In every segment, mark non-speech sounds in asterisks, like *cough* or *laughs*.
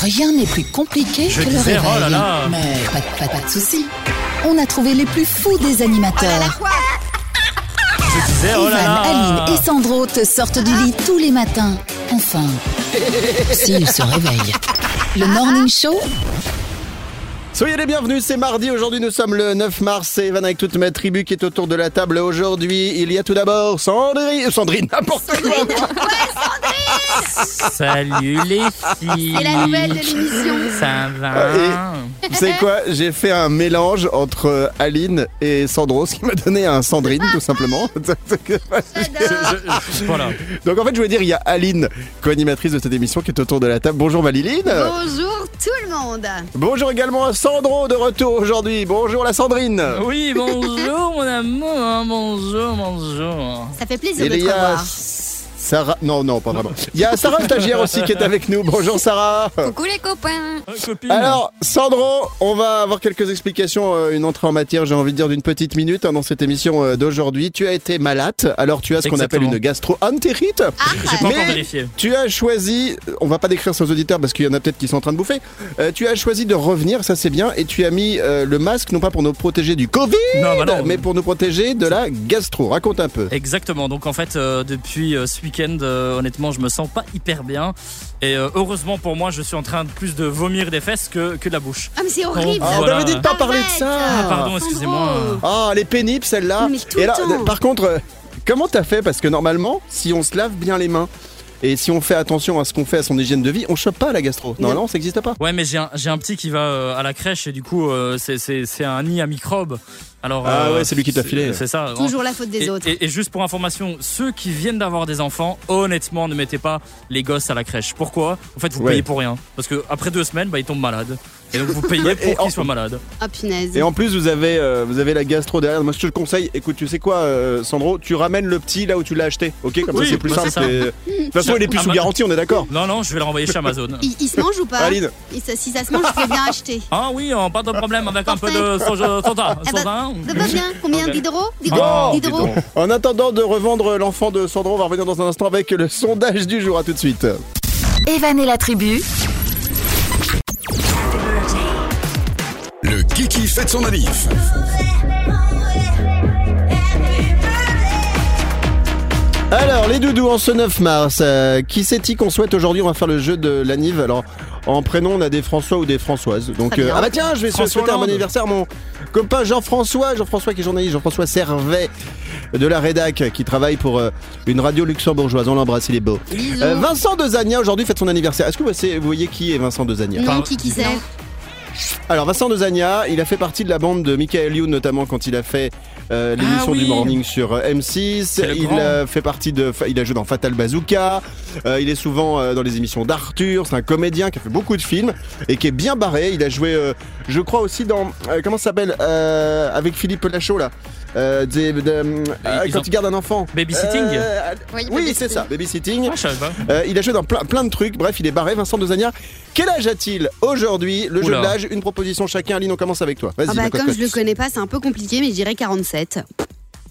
Rien n'est plus compliqué Je que le disais, réveil. oh là là. Mais pas, de- pas- pas de soucis. On a trouvé les plus fous des animateurs. Je disais, oh là Evan, là. Aline et Sandro te sortent du lit tous les matins. Enfin, s'ils se réveillent. Le Morning Show, Soyez les bienvenus, c'est mardi, aujourd'hui nous sommes le 9 mars, c'est Evan avec toute ma tribu qui est autour de la table aujourd'hui. Il y a tout d'abord Sandrine, euh, Sandrine, n'importe quoi Salut les filles. C'est la nouvelle de l'émission. Ça va Ah, Vous savez quoi J'ai fait un mélange entre euh, Aline et Sandro, ce qui m'a donné un Sandrine tout simplement. *laughs* *laughs* Voilà. Donc en fait je voulais dire, il y a Aline, co-animatrice de cette émission qui est autour de la table. Bonjour Maliline Bonjour tout le monde. Bonjour également à Sandro de retour aujourd'hui. Bonjour la Sandrine Oui, bonjour mon amour. Bonjour, bonjour. Ça fait plaisir Et de te revoir. Sarah, non non pas vraiment. Il y a Sarah stagiaire aussi qui est avec nous. Bonjour Sarah Coucou les copains. Alors, Sandro, on va avoir quelques explications, euh, une entrée en matière, j'ai envie de dire, d'une petite minute hein, dans cette émission euh, d'aujourd'hui. Tu as été malade, alors tu as ce qu'on appelle une gastro-entérite. J'ai pas Mais- encore vérifié. Tu as choisi, on va pas décrire ça aux auditeurs parce qu'il y en a peut-être qui sont en train de bouffer, Euh, tu as choisi de revenir, ça c'est bien, et tu as mis le masque non pas pour nous protéger du Covid, Non, bah non. mais pour nous protéger de la gastro. Raconte un peu. Exactement. Donc en fait, euh, depuis euh, ce week-end, euh, honnêtement, je me sens pas hyper bien. Et euh, heureusement pour moi, je suis en train de plus de vomir des fesses que, que de la bouche. Ah mais c'est horrible. Ah, on Voilà. t'avait dit de pas parler de ça Ah, pardon, excusez-moi. Ah, elle est pénible celle-là. Et là, temps. par contre, euh, comment t'as fait? Parce que normalement, si on se lave bien les mains et si on fait attention à ce qu'on fait à son hygiène de vie, on chope pas la gastro. Normalement, ça n'existe pas. Ouais, mais j'ai un, j'ai un petit qui va euh, à la crèche et du coup, euh, c'est un nid à microbes. Alors, Ah euh, ouais, c'est lui qui t'a filé. C'est ça. Toujours la faute des Et, autres. et- et juste pour information, ceux qui viennent d'avoir des enfants, honnêtement, ne mettez pas les gosses à la crèche. Pourquoi? En fait, vous Ouais. payez pour rien. Parce que après deux semaines, bah, ils tombent malades. Et donc vous payez pour qu'ils soient malades. Ah punaise. Et en plus, vous avez, euh, vous avez la gastro derrière. Moi, je te le conseille. Écoute, tu sais quoi, euh, Sandro? Tu ramènes le petit là où tu l'as acheté. Ok, comme Oui, ça, c'est plus bah, simple. et- De toute façon, il est plus Ah, sous bah- garantie, on est d'accord? Non, non, je vais le renvoyer chez Amazon. Il, il se mange ou pas? Aline Il se- Si ça se mange, je peux bien acheter. Ah oui, euh, pas de problème avec un peu de soja. Eh ben, soda. Ça va bien? Combien? Ok. d'hydro Oh, D'hydro D'hydro En attendant de revendre l'enfant de Sandro, on va revenir dans un instant avec le sondage du jour. À tout de suite. Evan et la tribu, Le Kiki fête son manif. Alors, les doudous, en ce 9 mars, euh, qui c'est-il qu'on souhaite aujourd'hui? On va faire le jeu de l'anniv. Alors, en prénom, on a des François ou des Françoises. Donc, bien. ah bah tiens, je vais François souhaiter un bon anniversaire à mon copain Jean-François, Jean-François qui est journaliste, Jean-François Servet de la Rédac, qui travaille pour euh, une radio luxembourgeoise. On l'embrasse, il est beau. Euh, Vincent de Zagna aujourd'hui fête son anniversaire. Est-ce que vous voyez qui est Vincent de Zagna Non, qui qui c'est? Alors Vincent de Zagna, il a fait partie de la bande de Michael Youn notamment quand il a fait euh, l'émission Ah oui. du morning sur euh, M6. C'est le Il a fait partie de, il a joué dans Fatal Bazooka. Euh, il est souvent dans les émissions d'Arthur. C'est un comédien qui a fait beaucoup de films et qui est bien barré. Il a joué, je crois aussi dans comment ça s'appelle avec Philippe Lachaud là. Euh, des- de- euh, Ils quand ont- il garde un enfant. Babysitting Euh, Oui, c'est ça, babysitting. Ah. Euh, il a joué dans plein, plein de trucs. Bref, il est barré. Vincent de Zagna. Quel âge a-t-il aujourd'hui Le jeu de l'âge, une proposition chacun. Aline, on commence avec toi. Vas-y, Ah bah comme je le connais pas, c'est un peu compliqué, mais je dirais 47.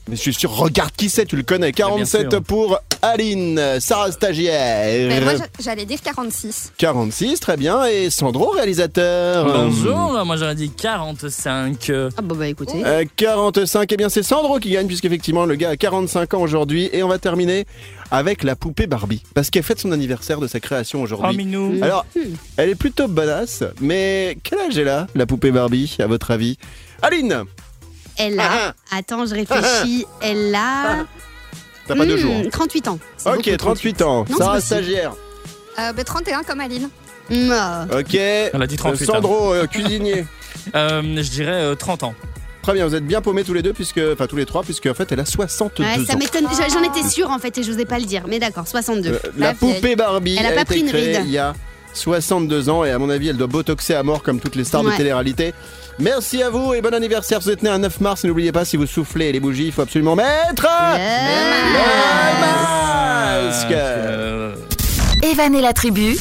Mais je suis sûr, regarde qui c'est, tu le connais. 47 sûr. pour Aline, Sarah stagiaire. Mais moi, j'a- j'allais dire 46. 46, très bien. Et Sandro, réalisateur. Bonjour, moi j'aurais dit 45. euh, Ah bah bah écoutez. Euh, 45, eh bien c'est Sandro qui gagne puisqu'effectivement le gars a 45 ans aujourd'hui et on va terminer avec la poupée Barbie parce qu'elle fête son anniversaire de sa création Oh, aujourd'hui. minou. Alors, elle est plutôt badass, mais quel âge elle a, la poupée Barbie, à votre avis? Aline Elle a. Attends, je réfléchis. Elle a. T'as pas deux hmm, jours. hein. 38 ans. C'est Ok, beaucoup, 38 ans. Non, Sarah c'est possible. stagiaire. Euh, bah, 31 comme Aline. Hmm, ah. Ok. Elle a dit 38 Euh, Sandro, euh, cuisinier. *laughs* Euh, je dirais euh, 30 ans. Très bien, vous êtes bien paumés tous les deux, puisque, enfin tous les trois, puisque en fait elle a 62 Ouais, ça ans. m'étonne. J'en j'en étais sûre en fait et je n'osais pas le dire. Mais d'accord, 62. Euh, la poupée Barbie Elle a pas été pris une créée ride. il y a 62 ans et à mon avis elle doit botoxer à mort comme toutes les stars de télé-réalité. Merci à vous et bon anniversaire. Vous êtes né un 9 mars. et N'oubliez pas, si vous soufflez les bougies, il faut absolument mettre Le le masque. Evan et la tribu,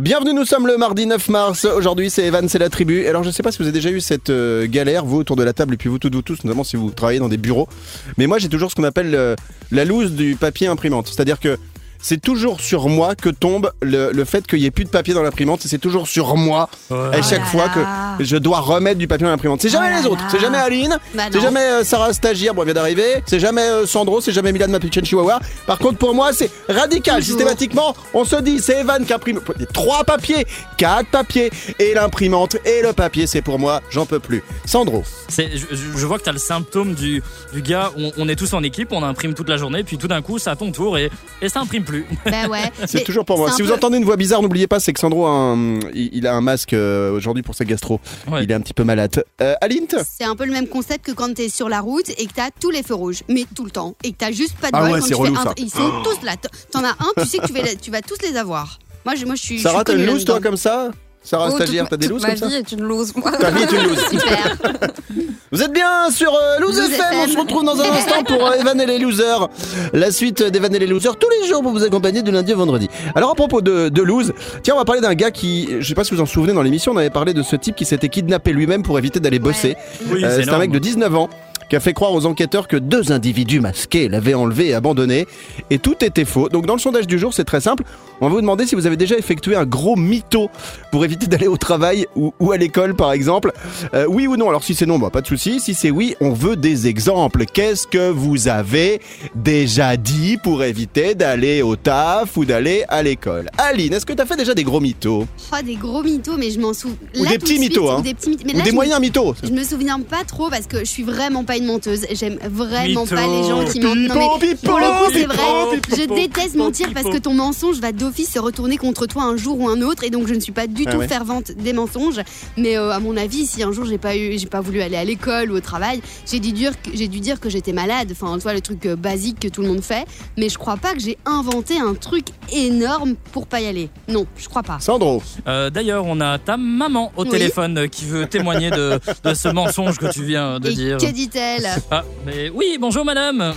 Bienvenue, nous sommes le mardi 9 mars. Aujourd'hui, c'est Evan, c'est la tribu. Alors, je sais pas si vous avez déjà eu cette euh, galère, vous autour de la table, et puis vous toutes, vous tous, notamment si vous travaillez dans des bureaux. Mais moi, j'ai toujours ce qu'on appelle euh, la loose du papier imprimante. C'est-à-dire que c'est toujours sur moi que tombe le, le fait qu'il n'y ait plus de papier dans l'imprimante. C'est toujours sur moi à chaque là fois là. que je dois remettre du papier dans l'imprimante. C'est jamais Oh là les autres. C'est jamais Aline. Bah c'est non. jamais euh, Sarah Stagiaire, bon, elle vient d'arriver. C'est jamais euh, Sandro. C'est jamais Milan Mapuchen Chihuahua. Par contre, pour moi, c'est radical. Toujours. Systématiquement, on se dit, c'est Evan qui imprime trois papiers, quatre papiers, et l'imprimante et le papier, c'est pour moi. J'en peux plus. Sandro. C'est- Je, je- je vois que tu as le symptôme du, du gars, on, on est tous en équipe, on imprime toute la journée, puis tout d'un coup, c'est à ton tour et, et ça imprime plus. *laughs* Bah ouais. C'est toujours pour moi. un Si vous entendez une voix bizarre, n'oubliez pas, c'est que Sandro a un, il, a un masque euh, aujourd'hui pour sa gastro. Ouais. Il est un petit peu malade. Euh, Aline C'est un peu le même concept que quand t'es sur la route et que t'as tous les feux rouges, mais tout le temps, et que t'as juste pas de Ah ouais, quand tu fais relou, un- ça. Ils sont tous là. T'en as un, tu sais que tu vas, tu vas tous les avoir. Moi, je, moi, je suis. Sarah, t'as une loose toi comme ça? Sarah Oh, stagiaire, t'as des looses ma comme ça vie est une loose, moi. Ta vie est une loose. *laughs* Super. *laughs* Vous êtes bien sur euh, Loose FM. On se retrouve dans un instant pour euh, Evan et les losers. La suite d'Evan et les losers tous les jours pour vous accompagner du lundi au vendredi. Alors à propos de, de loose, tiens, on va parler d'un gars qui, je sais pas si vous en souvenez dans l'émission, on avait parlé de ce type qui s'était kidnappé lui-même pour éviter d'aller bosser. Oui, Euh, c'est un mec de 19 ans qui a fait croire aux enquêteurs que deux individus masqués l'avaient enlevé et abandonné. Et tout était faux. Donc dans le sondage du jour, c'est très simple. On va vous demander si vous avez déjà effectué un gros mytho pour éviter d'aller au travail ou, ou à l'école par exemple. Euh, oui ou non Alors si c'est non, bah, pas de souci. Si c'est oui, on veut des exemples. Qu'est-ce que vous avez déjà dit pour éviter d'aller au taf ou d'aller à l'école? Aline, est-ce que tu as fait déjà des gros mythos? Oh, des gros mythos, mais je m'en souviens. Ou des petits mythos, hein. Ou des petits mythos. Ou des moyens mythos Je me souviens pas trop parce que je suis vraiment pas une menteuse. J'aime vraiment Mytho. pas les gens qui mentent. Non, mais pour le coup, c'est vrai. Je déteste mentir parce que ton mensonge va d'office se retourner contre toi un jour ou un autre et donc je ne suis pas du Ah tout ouais. fervente des mensonges. Mais euh, à mon avis, si un jour j'ai pas eu, j'ai pas voulu aller à l'école ou au travail, j'ai dû dire que j'ai dû dire que j'étais malade. Enfin, tu vois le truc euh, basique que tout le monde fait. Mais je crois pas que j'ai inventé un truc énorme pour pas y aller. Non, je crois pas. Sandro, Euh, D'ailleurs, on a ta maman au Oui. téléphone qui veut témoigner de, de ce mensonge que tu viens de et dire. que dit-elle? Ah, mais oui, bonjour madame.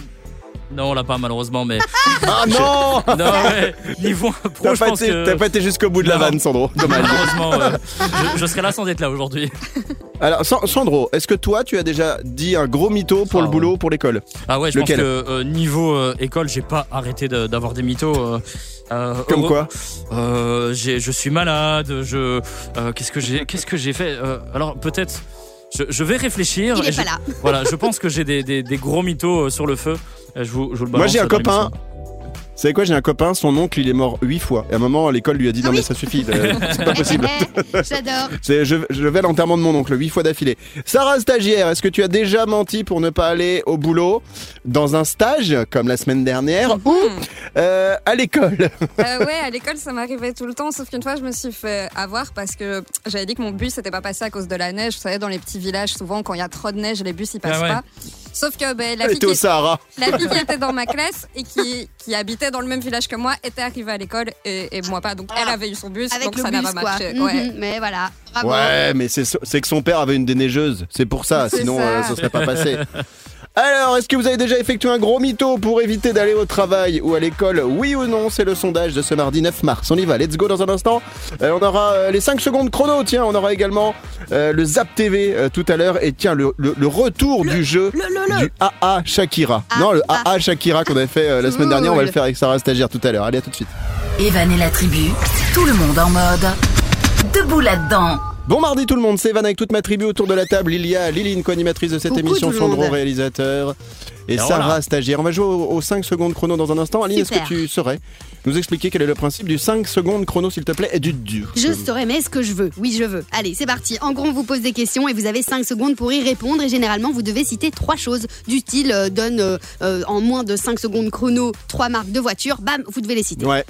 Non, on l'a pas malheureusement, mais *laughs* ah non non, ouais, niveau pro, T'as je pas, pense été, que t'as pas été jusqu'au bout de la Non. vanne, Sandro. Dommage. malheureusement, euh, je, je serais là sans être là aujourd'hui. *laughs* Alors, Sa- Sandro, est-ce que toi, tu as déjà dit un gros mytho pour Ah le ouais. boulot, pour l'école? Ah ouais, je Lequel? pense que euh, niveau euh, école, j'ai pas arrêté de- d'avoir des mythos. euh, euh, Comme heureux- quoi? Euh, j'ai- je suis malade. Je euh, qu'est-ce que j'ai qu'est-ce que j'ai fait Euh, Alors peut-être. Je, je vais réfléchir. Il et est je- pas là. Voilà, je pense que j'ai des, des- des gros mythos euh, sur le feu. Euh, Je vous, je vous le Moi, j'ai un dans copain. Vous savez quoi, j'ai un copain, son oncle, il est mort huit fois. Et à un moment, l'école lui a dit Ah non, oui mais ça suffit, euh, c'est pas *laughs* possible. J'adore. *laughs* C'est- Je, je vais à l'enterrement de mon oncle, huit fois d'affilée. Sarah, stagiaire, est-ce que tu as déjà menti pour ne pas aller au boulot dans un stage, comme la semaine dernière, ou euh, à l'école? Euh, ouais, à l'école, ça m'arrivait tout le temps, sauf qu'une fois, je me suis fait avoir parce que j'avais dit que mon bus n'était pas passé à cause de la neige. Vous savez, dans les petits villages, souvent, quand il y a trop de neige, les bus, ils passent Ah ouais. pas. Sauf que ben, la, fille au qui, Sahara. la fille qui était dans ma classe et qui, qui habitait dans le même village que moi était arrivée à l'école et, et moi pas. Donc, elle avait eu son bus, Avec donc le ça n'a pas marché. Mhm, Ouais. Mais voilà. Bravo. Ouais, mais c'est que son père avait une déneigeuse. C'est pour ça, sinon ça. euh, ça serait pas passé. *laughs* Alors, est-ce que vous avez déjà effectué un gros mytho pour éviter d'aller au travail ou à l'école? Oui ou non C'est le sondage de ce mardi 9 mars. On y va, let's go dans un instant. Euh, on aura euh, les 5 secondes chrono, tiens, on aura également euh, le Zap TV euh, tout à l'heure. Et tiens, le, le- le retour du jeu Le, le, le. du AA Shakira. Ah, non, le ah. AA Shakira qu'on avait fait euh, la semaine dernière, on va le faire avec Sarah Stagiaire tout à l'heure. Allez, à tout de suite. Evan et la tribu, tout le monde en mode. Debout là-dedans. Bon mardi tout le monde, c'est Evan avec toute ma tribu autour de la table. Il y a Liline, co-animatrice de cette Coucou émission, monde. réalisateur, et Et Sarah, voilà. stagiaire. On va jouer aux 5 secondes chrono dans un instant. Aline, est-ce que tu saurais nous expliquer quel est le principe du 5 secondes chrono, s'il te plaît, et du dur? Je saurais, mais est-ce que je veux? Oui, je veux. Allez, c'est parti. En gros, on vous pose des questions et vous avez 5 secondes pour y répondre. Et généralement, vous devez citer trois choses. Du style, euh, donne euh, euh, en moins de 5 secondes chrono trois marques de voitures. Bam, vous devez les citer. Ouais.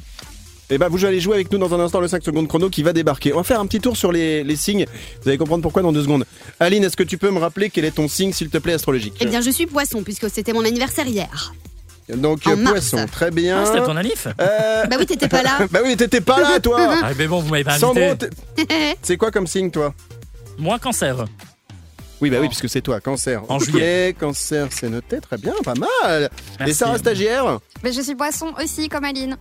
Et bah vous allez jouer avec nous dans un instant le 5 secondes chrono qui va débarquer. On va faire un petit tour sur les, les signes. Vous allez comprendre pourquoi dans deux secondes. Aline, est-ce que tu peux me rappeler quel est ton signe, s'il te plaît, astrologique Eh bien, je suis poisson puisque c'était mon anniversaire hier. Donc en euh, mars. poisson, très bien. Ah, c'était ton anif Euh, *laughs* Bah oui, t'étais pas là. *laughs* bah oui, t'étais pas là, toi. *laughs* Ah, mais bon, vous m'avez pas Sandro, invité. t'es- c'est quoi comme signe, toi Moi, cancer. Oui, bah oui, Oh. puisque c'est toi, cancer. En Ok, juillet. cancer, c'est noté, très bien, pas mal. Et Merci. Sarah, stagiaire Mais je suis poisson aussi, comme Aline.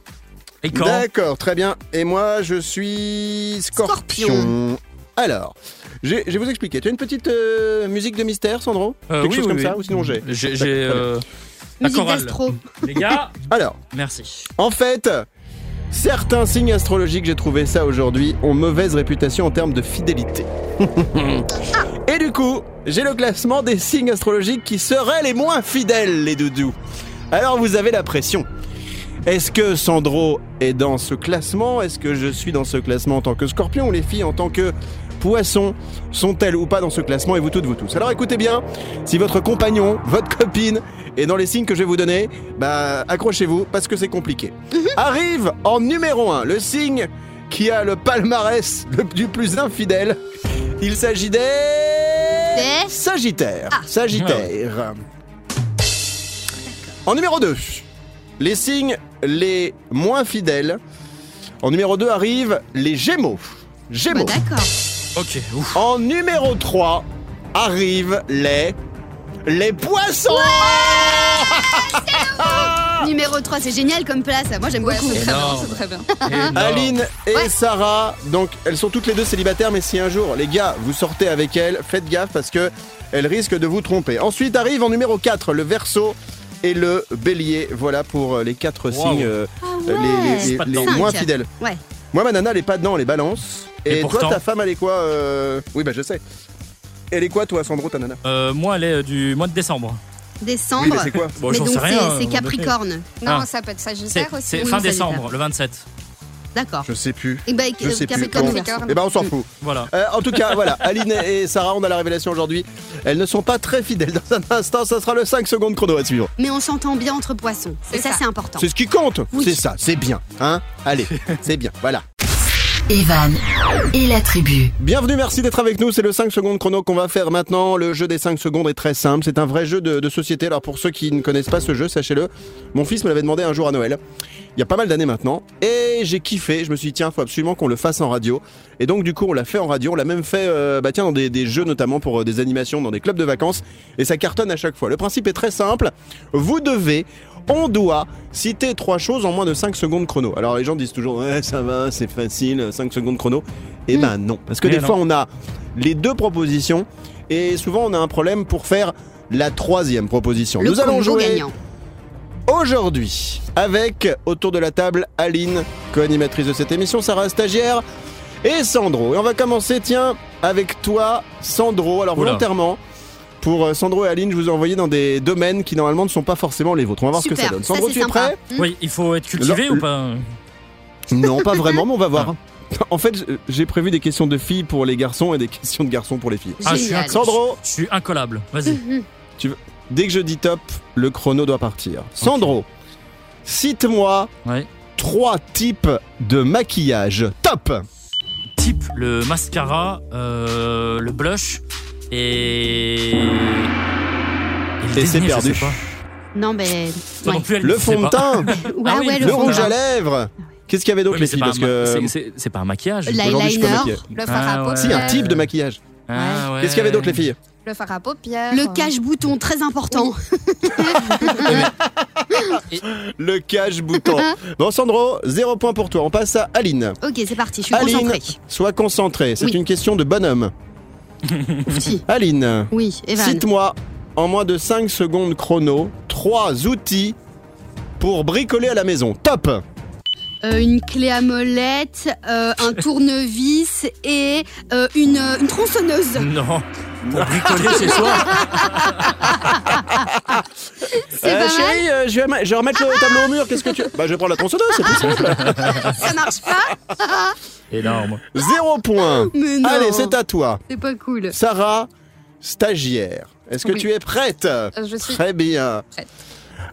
Et quand D'accord, très bien. Et moi, je suis scorpion. Scorpion. Alors, je vais vous expliquer. Tu as une petite euh, musique de mystère, Sandro Euh, Quelque oui, chose oui, comme oui. ça Ou sinon j'ai J'ai. euh, Musique d'astro. Les gars, *laughs* Alors, merci. en fait, certains signes astrologiques, j'ai trouvé ça aujourd'hui, ont mauvaise réputation en termes de fidélité. *laughs* Et du coup, j'ai le classement des signes astrologiques qui seraient les moins fidèles, les doudous. Alors vous avez la pression. Est-ce que Sandro est dans ce classement? Est-ce que je suis dans ce classement en tant que scorpion ou les filles en tant que poisson? Sont-elles ou pas dans ce classement? Et vous toutes, vous tous Alors écoutez bien, si votre compagnon, votre copine est dans les signes que je vais vous donner, bah accrochez-vous parce que c'est compliqué. *laughs* Arrive en numéro 1 le signe qui a le palmarès le- du plus infidèle. Il s'agit des... Des Sagittaires. Sagittaires. En numéro 2, les signes les moins fidèles. En numéro 2 arrivent les Gémeaux. Bah, Gémeaux. D'accord. Ok, ouf. En numéro 3 arrivent les les poissons. *laughs* Numéro 3, c'est génial comme place. Moi, j'aime Ouais, beaucoup. c'est très bien, Énorme. c'est très bien. Énorme. Aline et Ouais. Sarah, donc elles sont toutes les deux célibataires, mais si un jour les gars vous sortez avec elles, faites gaffe parce que elles risquent de vous tromper. Ensuite arrive en numéro 4 le Verseau et le Bélier. Voilà pour euh, les quatre Wow. signes euh, Ah les, ouais. les- moins fidèles. Ouais. Moi, ma nana, elle est pas dedans, elle est balance. Et, Et toi, pourtant- ta femme, elle est quoi euh, Oui, bah je sais. Elle est quoi, toi, Sandro, ta nana? Euh, moi, elle est euh, du mois de décembre. Décembre. Oui, mais c'est quoi? Bon, mais j'en donc, sais rien. c'est-. Capricorne. Non, Ah. ça peut être C'est Sagittaire aussi. c'est Oui, fin décembre, le 27. D'accord. Je sais plus. Et bah, Je sais plus. Capricorne, Bon. Verseau. Eh ben, on s'en fout. *laughs* Voilà. Euh, en tout cas, voilà, *laughs* Aline et Sarah, on a la révélation aujourd'hui. Elles ne sont pas très fidèles. Dans un instant, ça sera le 5 secondes chrono à suivre. Mais on s'entend bien entre poissons. Et C'est ça, ça. c'est important. C'est ce qui compte. Oui. C'est ça, c'est bien. Hein? Allez, *laughs* c'est bien. Voilà. Evan et la tribu. Bienvenue, merci d'être avec nous. C'est le 5 secondes chrono qu'on va faire maintenant. Le jeu des 5 secondes est très simple. C'est un vrai jeu de, société. Alors pour ceux qui ne connaissent pas ce jeu, sachez-le, mon fils me l'avait demandé un jour à Noël. Il y a pas mal d'années maintenant. Et j'ai kiffé. Je me suis dit, tiens, faut absolument qu'on le fasse en radio. Et donc du coup, on l'a fait en radio. On l'a même fait euh, bah, tiens, dans des, des jeux, notamment pour euh, des animations, dans des clubs de vacances. Et ça cartonne à chaque fois. Le principe est très simple. Vous devez on doit citer trois choses en moins de 5 secondes chrono. Alors les gens disent toujours ouais ça va, c'est facile, 5 secondes chrono. Eh ben non, parce que Eh des fois on a les deux propositions et souvent on a un problème pour faire la troisième proposition. Le Nous allons jouer gagnant. aujourd'hui avec autour de la table Aline, co-animatrice de cette émission, Sarah stagiaire et Sandro. Et on va commencer tiens avec toi Sandro. Alors Oula. volontairement pour euh, Sandro et Aline, je vous ai envoyé dans des domaines qui normalement ne sont pas forcément les vôtres. On va voir ce que ça donne. Sandro, tu es sympa. prêt Hmm. Oui, il faut être cultivé ou pas Non, pas vraiment, mais on va voir. En fait, j'ai prévu des questions de filles pour les garçons et des questions de garçons pour les filles. Ah, je suis Génial. un- Sandro, Je suis incollable. Vas-y. dès que je dis top, le chrono doit partir. Sandro, cite-moi Ouais. trois types de maquillage. Top Type le mascara, euh, le blush et. le Et c'est perdu. Non, mais. Toi ouais. non plus, elle Le fond de teint, Ouais, Ah oui, ouais, le rouge à lèvres. Qu'est-ce qu'il y avait d'autre Oui, les filles Parce que c'est- pas un maquillage. L'eyeliner. Le fard Ah, à ouais. Si, un paupières. type de maquillage. Ah. Qu'est-ce qu'il y avait d'autre les filles Le fard à paupières. Le cache-bouton, très important. *laughs* Le cache-bouton. *laughs* Bon, Sandro, zéro point pour toi. On passe à Aline. Ok, c'est parti, je suis Aline, concentrée. sois concentrée. C'est Oui. une question de bonhomme. *laughs* Aline, Oui, Evan. cite-moi en moins de 5 secondes chrono trois outils pour bricoler à la maison. Top Euh, une clé à molette, euh, un tournevis et euh, une, une tronçonneuse. Non. Pour *laughs* bricoler chez soi. *laughs* C'est pas mal, chérie, euh, je, vais, ma- je vais remettre le tableau au mur. Qu'est-ce que tu. Bah, je vais prendre la tronçonneuse, c'est plus simple. ça marche pas Énorme. Zéro point. *laughs* Mais non. Allez, c'est à toi. C'est pas cool. Sarah, stagiaire. Est-ce que Oui. tu es prête? Je suis Très bien. prête.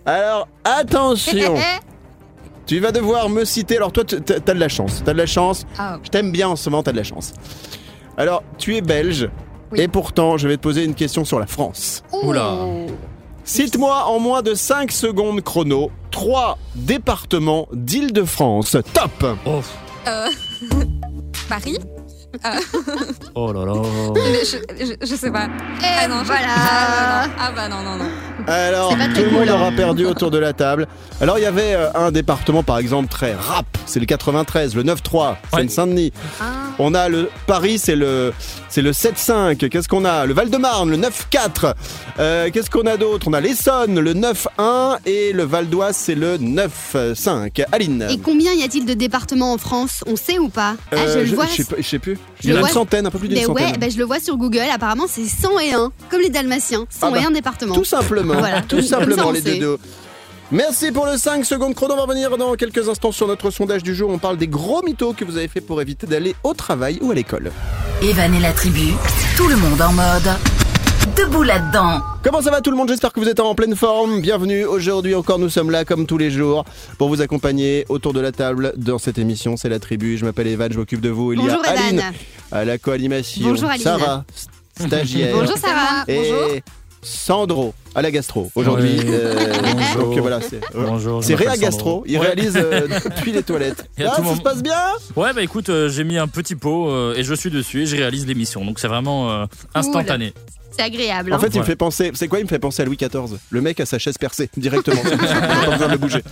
Alors, attention. tu vas devoir me citer. Alors, toi, tu- t'as t'as de la chance. T'as de la chance. Ah, Je t'aime bien en ce moment, t'as de la chance. Alors, tu es belge. Oui. Et pourtant, je vais te poser une question sur la France. Oula. Oh. Cite-moi en moins de 5 secondes chrono trois départements d'Île-de-France. Top Oh, Euh, *laughs* Paris *laughs* oh là là. Je, je, je sais pas. Et ah non, je- voilà. Ah. Ah bah non, non, non. Alors, tout le monde cool, hein. aura perdu autour de la table. Alors, il y avait euh, un département, par exemple, très rap. C'est le 93, le 9-3, Ouais. Seine-Saint-Denis. Ah. On a le Paris, c'est le c'est le 7-5. Qu'est-ce qu'on a? Le Val-de-Marne, le 9-4. Euh, Qu'est-ce qu'on a d'autre? On a l'Essonne, le 9-1 et le Val d'Oise, c'est le 9-5. Aline. Et combien y a-t-il de départements en France? On sait ou pas? Ah, Euh, Je le je, vois. je sais je sais plus. Il y en a une vois. centaine, un peu plus d'une Mais ouais, centaine. bah, je le vois sur Google. Apparemment, c'est 101, comme les Dalmatiens. 101 Ah bah, départements. Tout simplement, *laughs* Voilà. tout ça, simplement les deux. Merci pour le 5 secondes chrono. On va revenir dans quelques instants sur notre sondage du jour. On parle des gros mythos que vous avez fait pour éviter d'aller au travail ou à l'école. Evan et la tribu, tout le monde en mode. Debout là-dedans. Comment ça va tout le monde? J'espère que vous êtes en pleine forme. Bienvenue. Aujourd'hui encore, nous sommes là comme tous les jours pour vous accompagner autour de la table dans cette émission. C'est la tribu. Je m'appelle Evan, je m'occupe de vous. Il Bonjour y a Aline Evan. à la co-animation. Bonjour, Aline. Sarah, stagiaire. Bonjour Sarah. Et Bonjour. Sandro à la gastro aujourd'hui. Oui. Euh, Bonjour. donc voilà, c'est Bonjour. je c'est m'appelle Réa Sandro. Gastro. Il Ouais. réalise euh, *laughs* depuis les toilettes. Ah, tout ça moment- se passe bien? Ouais, bah écoute, euh, j'ai mis un petit pot euh, et je suis dessus et je réalise l'émission. Donc c'est vraiment euh, instantané. C'est agréable. En hein. fait, il me fait penser. C'est quoi Il me fait penser à Louis XIV. Le mec a sa chaise percée directement. *laughs* Pas besoin de le bouger.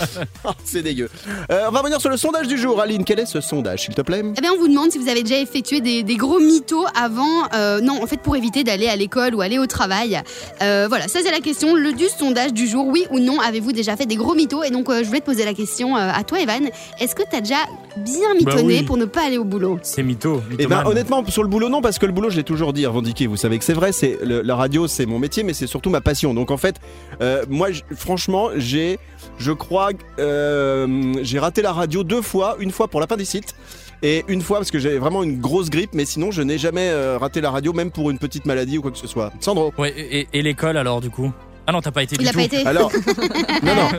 Ah, *laughs* c'est dégueu. Euh, on va revenir sur le sondage du jour. Aline, quel est ce sondage, s'il te plaît? Eh bien, on vous demande si vous avez déjà effectué des, des gros mythos avant. euh, non, en fait, pour éviter d'aller à l'école ou aller au travail. Euh, voilà, ça c'est la question. Le du sondage du jour, oui ou non, avez-vous déjà fait des gros mythos? Et donc, euh, je voulais te poser la question euh, à toi, Evan. Est-ce que t'as déjà bien mitonné oui. pour ne pas aller au boulot? C'est mytho. Eh ben, honnêtement, sur le boulot, non, parce que le boulot, je l'ai toujours dit, revendiqué. Vous savez que c'est vrai. C'est le- la radio, c'est mon métier, mais c'est surtout ma passion. Donc, en fait, euh, moi, franchement, j'ai, je crois, euh, j'ai raté la radio deux fois. Une fois pour l'appendicite. Et une fois parce que j'avais vraiment une grosse grippe, mais sinon je n'ai jamais euh, raté la radio, même pour une petite maladie ou quoi que ce soit. Sandro Ouais, et, et- et l'école alors du coup? Ah non, t'as pas été Il du a tout. pas été. Alors, *laughs* non, non.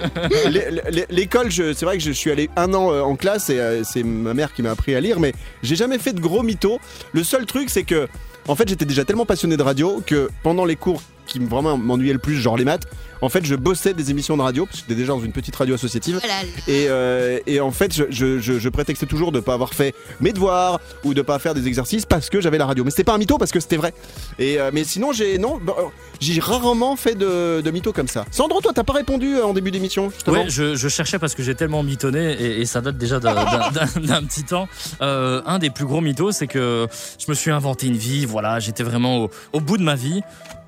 L'é- l'é- L'école, c'est vrai que je suis allé un an euh, en classe et euh, c'est ma mère qui m'a appris à lire, mais j'ai jamais fait de gros mythos. Le seul truc, c'est que, en fait, j'étais déjà tellement passionné de radio que pendant les cours qui me- vraiment m'ennuyaient le plus, genre les maths, en fait, je bossais des émissions de radio, parce que j'étais déjà dans une petite radio associative. Voilà. Et, euh, et en fait, je, je- je- je prétextais toujours de pas avoir fait mes devoirs ou de pas faire des exercices parce que j'avais la radio. Mais c'était pas un mytho parce que c'était vrai. Et euh, mais sinon, j'ai non, bah, euh, j'ai rarement fait de, de mythos comme ça. Sandro, toi, t'as pas répondu en début d'émission justement Ouais, je, je cherchais parce que j'ai tellement mitonné et, et ça date déjà d'un- petit temps. Euh, un des plus gros mythos, c'est que je me suis inventé une vie. Voilà, j'étais vraiment au, au bout de ma vie.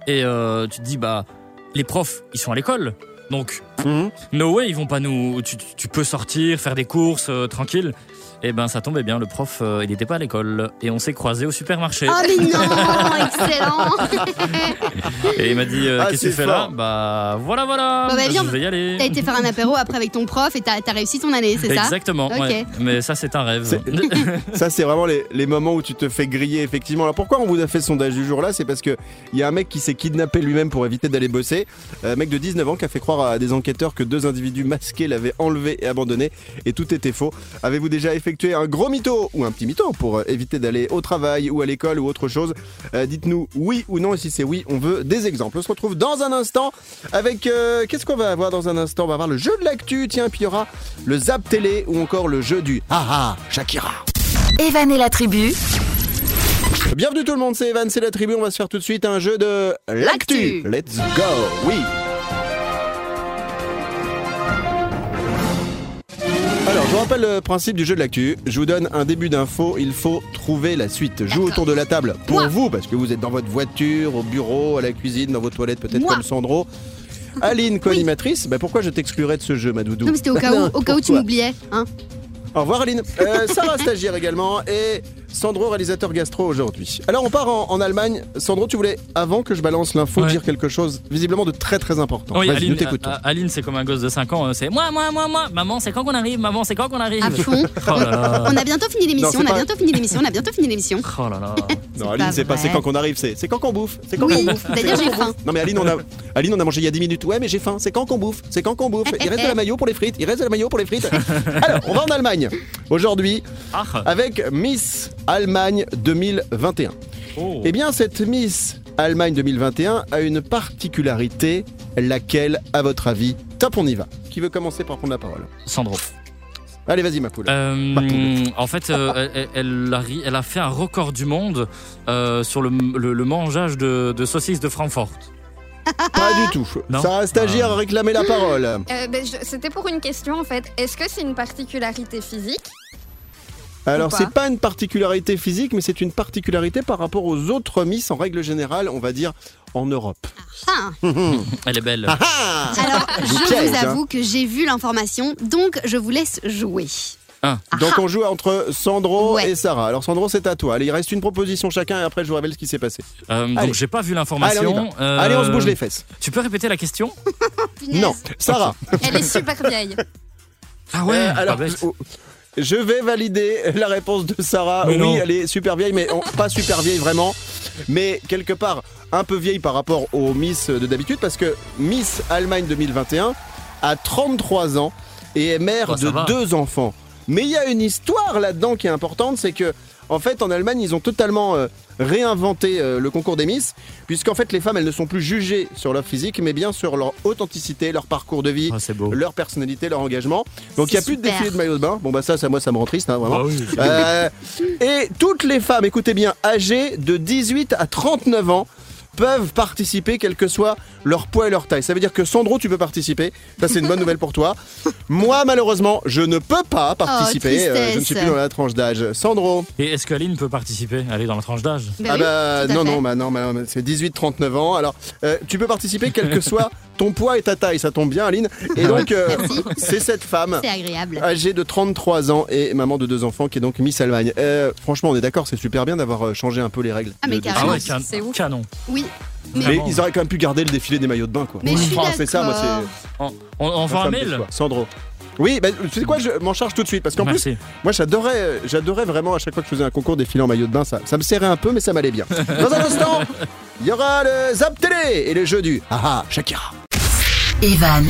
Et euh, tu te dis, bah, les profs, ils sont à l'école. Donc, Mhm. no way, ils vont pas nous. Tu, tu peux sortir, faire des courses euh, tranquille. Et ben, ça tombait bien. Le prof, euh, il était pas à l'école et on s'est croisés au supermarché. Oh mais non, *laughs* excellent. Et il m'a dit, euh, Ah, qu'est-ce que tu c'est fais là fort. Bah, voilà, voilà. Bon, bah, viens, je vais y aller. T'as été faire un apéro après avec ton prof et t'as t'as réussi ton année, c'est ça Exactement, Ok. ouais. Mais ça, c'est un rêve. C'est- *laughs* Ça, c'est vraiment les, les moments où tu te fais griller, effectivement. Alors, pourquoi on vous a fait ce sondage du jour là C'est parce que il y a un mec qui s'est kidnappé lui-même pour éviter d'aller bosser. Un mec de 19 ans qui a fait croire à des enquêteurs que deux individus masqués l'avaient enlevé et abandonné. Et tout était faux. Avez-vous déjà effectué un gros mytho ou un petit mytho pour euh, éviter d'aller au travail ou à l'école ou autre chose Euh, Dites-nous oui ou non. Et si c'est oui, on veut des exemples. On se retrouve dans un instant avec. euh, Qu'est-ce qu'on va avoir dans un instant? On va avoir le jeu de l'actu. Tiens, puis il y aura le Zap Télé ou encore le jeu du Ah ah Shakira. Evan et la tribu, Bienvenue tout le monde, c'est Evan, c'est la tribu. On va se faire tout de suite un jeu de. L'actu. Let's go. Oui. Alors, je vous rappelle le principe du jeu de l'actu. Je vous donne un début d'info, il faut trouver la suite. Joue autour de la table pour Moi. vous, parce que vous êtes dans votre voiture, au bureau, à la cuisine, dans vos toilettes, peut-être Moi. comme Sandro. Aline, co-animatrice, bah pourquoi je t'exclurais de ce jeu, ma doudou? Non mais c'était au cas où, au cas où tu Pourquoi? m'oubliais, hein. au revoir Aline. Euh, Sarah stagiaire également et Sandro réalisateur gastro aujourd'hui. Alors on part en, en Allemagne. Sandro, tu voulais avant que je balance l'info Ouais. dire quelque chose visiblement de très très important. Oui, Aline, nous t'écoutons. A- A- Aline, c'est comme un gosse de 5 ans. euh, C'est moi, moi, moi, moi. Maman, c'est quand qu'on arrive Maman, c'est quand qu'on arrive À fond. *laughs* Oh là là. On a bientôt fini l'émission, on a bientôt fini l'émission, on a bientôt fini l'émission. *laughs* Oh là là. *laughs* non, Aline, pas c'est pas c'est quand qu'on arrive, c'est c'est quand qu'on bouffe. C'est quand Oui, qu'on bouffe. d'ailleurs j'ai faim. Non mais Aline on a Aline on a mangé il y a 10 minutes. Ouais mais j'ai faim. C'est quand qu'on bouffe C'est quand qu'on bouffe Il reste de la maillot pour les frites. Il reste de la maillot pour les frites. Alors on va en Allemagne aujourd'hui Ah. avec Miss Allemagne 2021. Oh. Eh bien, cette Miss Allemagne 2021 a une particularité, laquelle, à votre avis Top, on y va. Qui veut commencer par prendre la parole? Sandro. Allez, vas-y, ma poule. Euh, poule. en fait, euh, *laughs* elle, elle, a, ri- elle a fait un record du monde euh, sur le, le, le mangeage de, de saucisses de Francfort. *laughs* Pas du tout. non Sarah Stagiaire Ah. réclamé la parole. Euh, ben, C'était pour une question en fait. Est-ce que c'est une particularité physique? Alors c'est pas une particularité physique, mais c'est une particularité par rapport aux autres Miss en règle générale, on va dire en Europe. Ah. *laughs* Elle est belle. Ah ah Alors, *laughs* je piège, vous hein. avoue que j'ai vu l'information, donc je vous laisse jouer. Donc on joue entre Sandro Ouais. et Sarah. Alors Sandro, c'est à toi. Allez, il reste une proposition chacun et après je vous révèle ce qui s'est passé. Euh, donc j'ai pas vu l'information. Euh, Allez, on se bouge les fesses. Tu peux répéter la question. *laughs* Non, Sarah. Elle est super vieille. Ah ouais. Euh, pas alors, bête. oh, je vais valider la réponse de Sarah. Mais oui, non. elle est super vieille, mais on- pas super vieille vraiment, mais quelque part un peu vieille par rapport aux Miss de d'habitude, parce que Miss Allemagne 2021 a 33 ans et est mère Oh, de va. deux enfants. Mais il y a une histoire là-dedans qui est importante, c'est que en fait en Allemagne ils ont totalement euh, réinventé euh, le concours des Miss, puisqu'en fait les femmes elles ne sont plus jugées sur leur physique, mais bien sur leur authenticité, leur parcours de vie, Ah, leur personnalité, leur engagement. Donc il n'y a plus de défilé de maillot de bain. Bon bah ça, ça moi ça me rend triste, hein, vraiment. Ah oui. Euh, et toutes les femmes, écoutez bien, âgées de 18 à 39 ans peuvent participer quel que soit leur poids et leur taille. Ça veut dire que Sandro, tu peux participer. Ça, c'est une bonne nouvelle pour toi. Moi, malheureusement, je ne peux pas participer. Euh, je ne suis plus dans la tranche d'âge. Sandro Et est-ce qu'Aline peut participer Elle est dans la tranche d'âge? Ben Ah oui, bah non, bah non, bah non, c'est 18-39 ans. Alors, euh, tu peux participer quel que soit ton poids et ta taille. Ça tombe bien, Aline. Et donc, euh, c'est cette femme C'est agréable. âgée de 33 ans et maman de deux enfants qui est donc Miss Allemagne. Euh, franchement, on est d'accord, c'est super bien d'avoir changé un peu les règles. Ah, mais de- de- Ah Carrément, ouais, can- c'est ouf. canon. Oui. Mais, ils auraient quand même pu garder le défilé des maillots de bain, quoi. mais c'est ça, moi, c'est. On, un mail. Sandro. Oui, bah, tu sais quoi, je m'en charge tout de suite parce qu'en plus, moi j'adorais, j'adorais vraiment à chaque fois que je faisais un concours défilé en maillot de bain, ça, ça me serrait un peu, mais ça m'allait bien. *laughs* Dans un instant, il y aura le Zap Télé et le jeu du Haha Shakira. Evan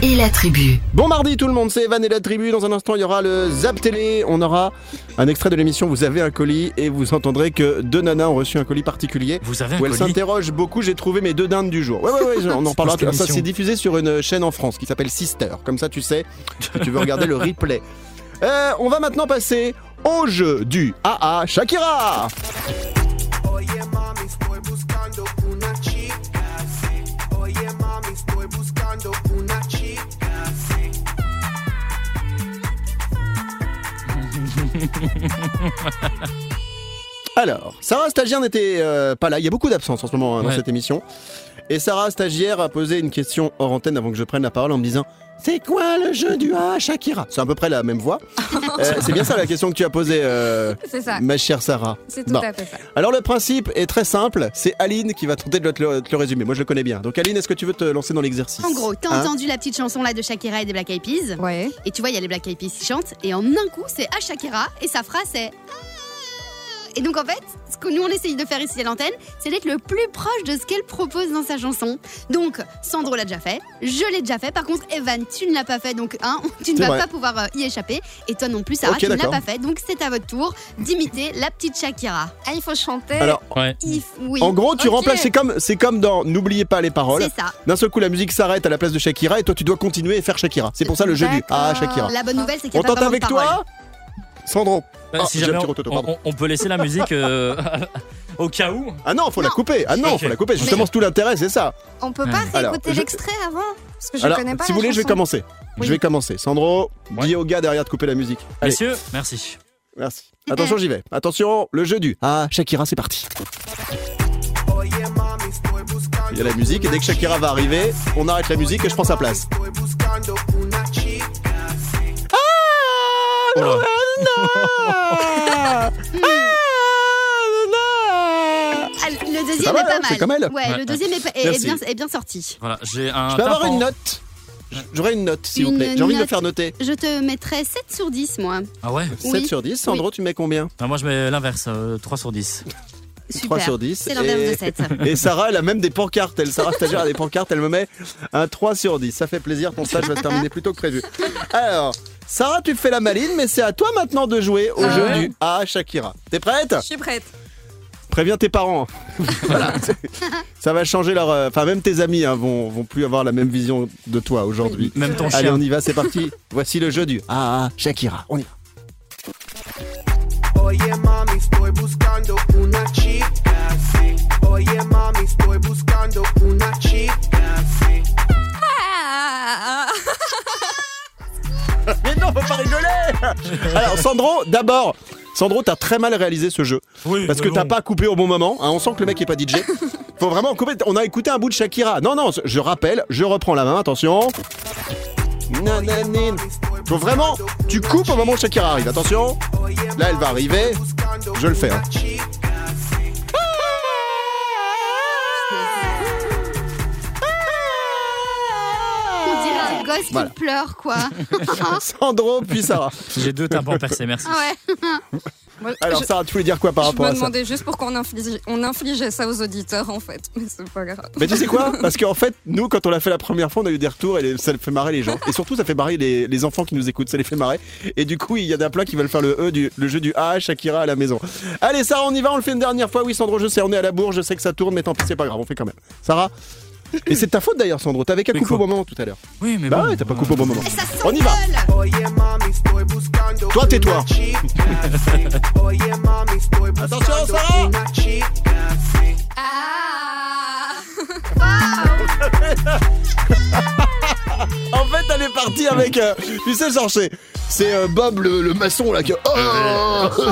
et la tribu. Bon mardi tout le monde, c'est Evan et la tribu. Dans un instant, il y aura le Zap Télé. On aura un extrait de l'émission. Vous avez un colis et vous entendrez que deux nanas ont reçu un colis particulier. Vous avez un Où elles colis s'interrogent beaucoup. J'ai trouvé mes deux dindes du jour. Ouais, ouais, ouais, *laughs* on en reparlera. Ça, c'est diffusé sur une chaîne en France qui s'appelle Sister. Comme ça, tu sais, si tu veux regarder le replay. *laughs* Euh, on va maintenant passer au jeu du AA Shakira. Mami, estoy Alors, Sarah Stagiaire n'était euh, pas là. Il y a beaucoup d'absences en ce moment hein, dans Ouais. cette émission. Et Sarah Stagiaire a posé une question hors antenne avant que je prenne la parole en me disant C'est quoi le jeu du A Shakira? C'est à peu près la même voix. *laughs* Euh, c'est bien ça la question que tu as posée, euh, C'est ça. ma chère Sarah. C'est tout Bon. à fait ça. Alors le principe est très simple. C'est Aline qui va tenter de te le, résumer. Moi je le connais bien. Donc Aline, est-ce que tu veux te lancer dans l'exercice? En gros, t'as Hein? entendu la petite chanson là de Shakira et des Black Eyed Peas Ouais. Et tu vois, il y a les Black Eyed Peas qui chantent, et en un coup, c'est à Shakira, et sa phrase c'est. Et donc en fait, ce que nous on essaye de faire ici à l'antenne, c'est d'être le plus proche de ce qu'elle propose dans sa chanson. Donc Sandro l'a déjà fait, je l'ai déjà fait. Par contre, Evan, tu ne l'as pas fait, donc hein, *laughs* tu ne vas vrai. pas pouvoir euh, y échapper. Et toi non plus, Sarah, tu ne l'as pas fait. Donc c'est à votre tour d'imiter la petite Shakira. Ah, il faut chanter. Alors, Ouais. Oui, en gros, tu remplaces. C'est comme, c'est comme dans N'oubliez pas les paroles. c'est ça. D'un seul coup, la musique s'arrête à la place de Shakira et toi, tu dois continuer et faire Shakira. C'est pour ça le jeu du A D'accord. Shakira. La bonne nouvelle, c'est qu'il On pas tente de avec paroles. toi Sandro. Euh, Ah, si j'ai jamais un petit on, rototo, on- peut laisser la musique euh, *laughs* au cas où. Ah non, faut la couper. Ah non, faut la couper. Justement, c'est tout l'intérêt, c'est ça. On peut pas Alors, réécouter je- l'extrait avant Parce que je Alors, connais pas si vous voulez, je vais commencer. Oui. Je vais commencer. Sandro, Ouais. dis au gars derrière de couper la musique. Allez, Messieurs, merci. merci. Attention, j'y vais. Attention, le jeu du Ah, Shakira, c'est parti. Il y a la musique et dès que Shakira va arriver, on arrête la musique et je prends sa place. Sí. Oh là. *laughs* Ah, le deuxième pas mal, est pas hein, mal. c'est comme elle. Ouais, Ouais. le deuxième est, est- est Merci. bien, est bien sorti. Voilà, j'ai un. Je peux avoir une note J'aurais une note, s'il vous Une plaît. J'ai envie de le note. faire noter. Je te mettrais 7 sur 10, moi. Ah ouais 7 Oui. sur 10. Sandro, tu mets combien? Ah, Moi, je mets l'inverse, euh, 3 sur 10. 3 Super. sur 10. C'est l'inverse et... de 7. *laughs* Et Sarah, elle a même des pancartes. Elle, Sarah Stagiaire a des pancartes. Elle me met un 3 sur 10. Ça fait plaisir. Ton stage va se terminer plus tôt que prévu. *laughs* Alors, Sarah, tu fais la maline, mais c'est à toi maintenant de jouer au Ah jeu ouais du A Shakira. T'es prête? Je suis prête. Préviens tes parents. *laughs* voilà. *laughs* Ça va changer leur. euh, Enfin, même tes amis hein, vont, vont plus avoir la même vision de toi aujourd'hui. Même ton Allez, chien. on y va, c'est parti. Voici le jeu du A Shakira. On y va. Oye mami, estoy buscando una chica, sí. Oye mami, estoy buscando una chica, sí. Ah Mais non, faut pas rigoler Alors Sandro, d'abord, Sandro, t'as très mal réalisé ce jeu. Oui, Parce que t'as pas coupé au bon moment. hein. on sent que le mec est pas DJ. Faut vraiment couper. On a écouté un bout de Shakira. Non, non, je rappelle, je reprends la main, attention. Nananine. Faut vraiment, tu coupes au moment où Shakira arrive. Attention. Là, elle va arriver. Je le fais. hein. Gosse Voilà. qui pleure, quoi. *laughs* Sandro, puis Sarah. J'ai deux tympans percés, merci. Ah ouais. *laughs* Moi, Alors, je, Sarah, tu voulais dire quoi par je rapport me à ça demandais juste pourquoi on infligeait, on infligeait ça aux auditeurs, en fait. Mais c'est pas grave. Mais tu sais quoi *laughs* Parce qu'en fait, nous, quand on l'a fait la première fois, on a eu des retours et les- ça fait marrer les gens. Et surtout, ça fait marrer les, les enfants qui nous écoutent, ça les fait marrer. Et du coup, il y a des plats qui veulent faire le E, du, le jeu du A, Shakira à la maison. Allez, Sarah, on y va, on le fait une dernière fois. Oui, Sandro, je sais, on est à la bourre, je sais que ça tourne, mais tant pis, c'est pas grave, on fait quand même. Sarah Et c'est de ta faute d'ailleurs, Sandro. T'avais qu'à couper au quoi moment tout à l'heure. Oui, mais Bah bon. ouais, t'as pas coupé au bon moment. On y va. Toi, tais-toi. Attention, Sarah. *laughs* En fait, elle est partie avec. euh, tu sais, genre, c'est. Euh, Bob le, le maçon là qui. Oh *laughs*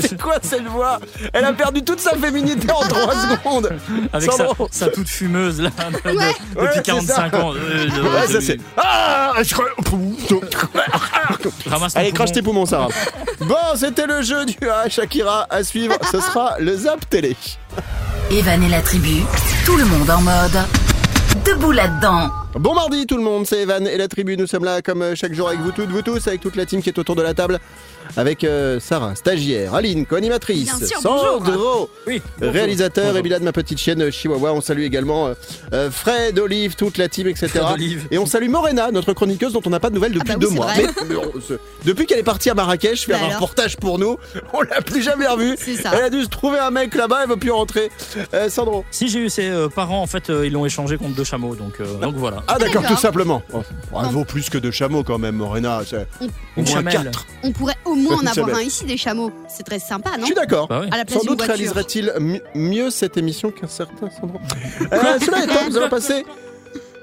C'est quoi cette voix? Elle a perdu toute sa féminité en 3 *laughs* secondes Avec sa, toute fumeuse là, de- de- Ouais, depuis c'est 45 ça. ans. Euh, de- Ouais, ça c'est. Ah je crois- Ramasse ton Allez, poumon. crache tes poumons, Sarah. Bon, c'était le jeu du A, Shakira. À suivre, ce sera le Zap Télé. Evan et la tribu, tout le monde en mode debout là-dedans. Bon mardi tout le monde, c'est Evan et la tribu. Nous sommes là comme euh, chaque jour avec vous toutes, vous tous, avec toute la team qui est autour de la table. Avec euh, Sarah, stagiaire, Aline, co-animatrice, sûr, Sandro, Oui. réalisateur, Bonjour. et Bilal, ma petite chienne euh, Chihuahua. On salue également euh, Fred, Olive, toute la team, etc. Et on salue Morena, notre chroniqueuse dont on n'a pas de nouvelles depuis bah oui, deux mois. Mais, on depuis qu'elle est partie à Marrakech faire Bah un reportage pour nous, on l'a plus jamais revue. Elle a dû se trouver un mec là-bas, elle veut plus rentrer. Euh, Sandro. Si j'ai eu ses euh, parents, en fait, euh, ils l'ont échangé contre deux chameaux, donc, euh, donc voilà. Ah d'accord, tout simplement. Oh, elle vaut plus que deux chameaux quand même, Morena. On, chamelle. quatre. on pourrait au moins en Une avoir un ici, des chameaux. C'est très sympa, Je non suis d'accord. Bah oui. À la place Sans doute réaliserait-il mi- mieux cette émission qu'un certain Sandro. Euh, cela *laughs* étant, nous allons passer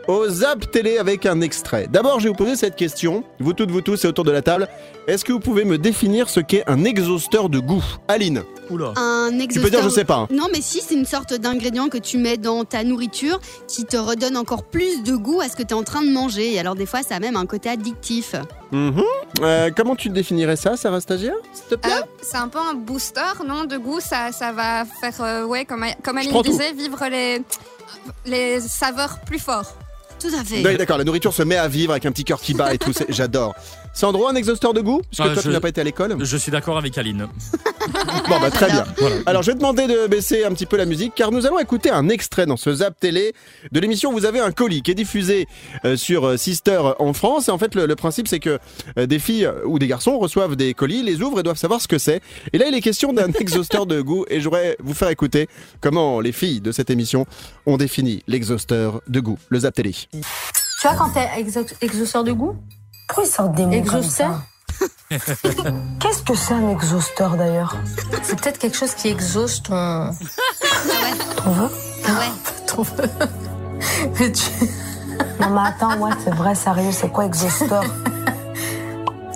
au Zap Télé avec un extrait. D'abord, je vais vous poser cette question. Vous toutes, vous tous, et autour de la table. Est-ce que vous pouvez me définir ce qu'est un exhausteur de goût? Aline, Oula. Un tu exhausteur. peux dire je sais pas. hein. Non, mais si, c'est une sorte d'ingrédient que tu mets dans ta nourriture qui te redonne encore plus de goût à ce que tu es en train de manger. Et alors, des fois, ça a même un côté addictif. Mhm. Euh, comment tu définirais ça, Sarah Stagiaire S'il te plaît? Euh, c'est un peu un booster, non De goût, ça, ça va faire, euh, ouais, comme, comme Aline prends tout. disait, vivre les, les saveurs plus fort. Tout D'accord, la nourriture se met à vivre avec un petit cœur qui bat et tout. J'adore. Sandro, un exhausteur de goût Parce que Ah, toi, je- tu n'as pas été à l'école Je suis d'accord avec Aline. *laughs* Bon, bah très bien. Voilà. Alors, je vais demander de baisser un petit peu la musique car nous allons écouter un extrait dans ce Zap Télé de l'émission Vous avez un colis qui est diffusé euh, sur euh, Sister en France. Et en fait, le, le principe, c'est que euh, des filles euh, ou des garçons reçoivent des colis, les ouvrent et doivent savoir ce que c'est. Et là, il est question d'un *laughs* exhausteur de goût et je voudrais vous faire écouter comment les filles de cette émission ont défini l'exhausteur de goût, le Zap Télé. Tu vois, quand t'es exhausteur de goût Pourquoi ils sortent des mots Exhausteur comme ça *laughs* Qu'est-ce que c'est un exhausteur d'ailleurs C'est peut-être quelque chose qui exauce ton. Ah ouais. Ton vœu Ah ouais. *laughs* ton... Mais tu- Non mais attends, ouais, c'est vrai, sérieux, c'est quoi exhausteur